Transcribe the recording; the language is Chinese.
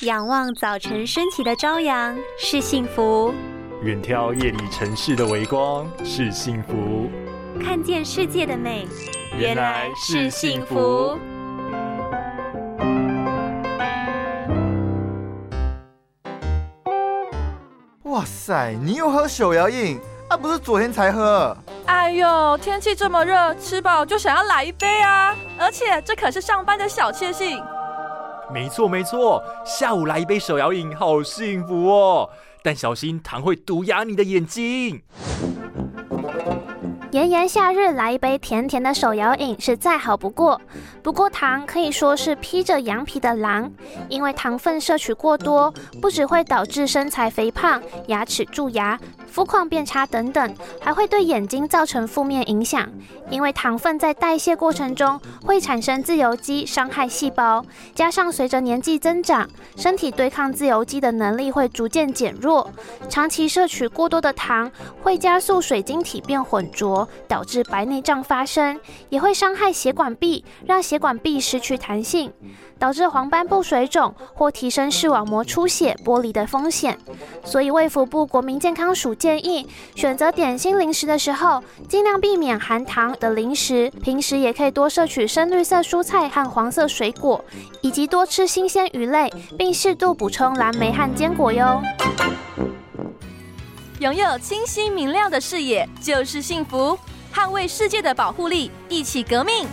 仰望早晨升起的朝阳是幸福，远眺夜里城市的微光是幸福，看见世界的美原来是幸福。哇塞，你又喝手摇饮啊？不是昨天才喝？哎呦，天气这么热，吃饱就想要来一杯啊！而且这可是上班的小确幸。没错没错，下午来一杯手摇饮，好幸福哦！但小心糖会毒哑你的眼睛。炎炎夏日来一杯甜甜的手摇饮是再好不过。不过糖可以说是披着羊皮的狼，因为糖分摄取过多，不只会导致身材肥胖、牙齿蛀牙。肤况变差等等，还会对眼睛造成负面影响。因为糖分在代谢过程中会产生自由基，伤害细胞。加上随着年纪增长，身体对抗自由基的能力会逐渐减弱。长期摄取过多的糖，会加速水晶体变混浊，导致白内障发生，也会伤害血管壁，让血管壁失去弹性。导致黄斑部水肿或提升视网膜出血、剥离的风险。所以，卫福部国民健康署建议，选择点心零食的时候，尽量避免含糖的零食。平时也可以多摄取深绿色蔬菜和黄色水果，以及多吃新鲜鱼类，并适度补充蓝莓和坚果哟。拥有清晰明亮的视野就是幸福，捍卫世界的保护力，一起革命。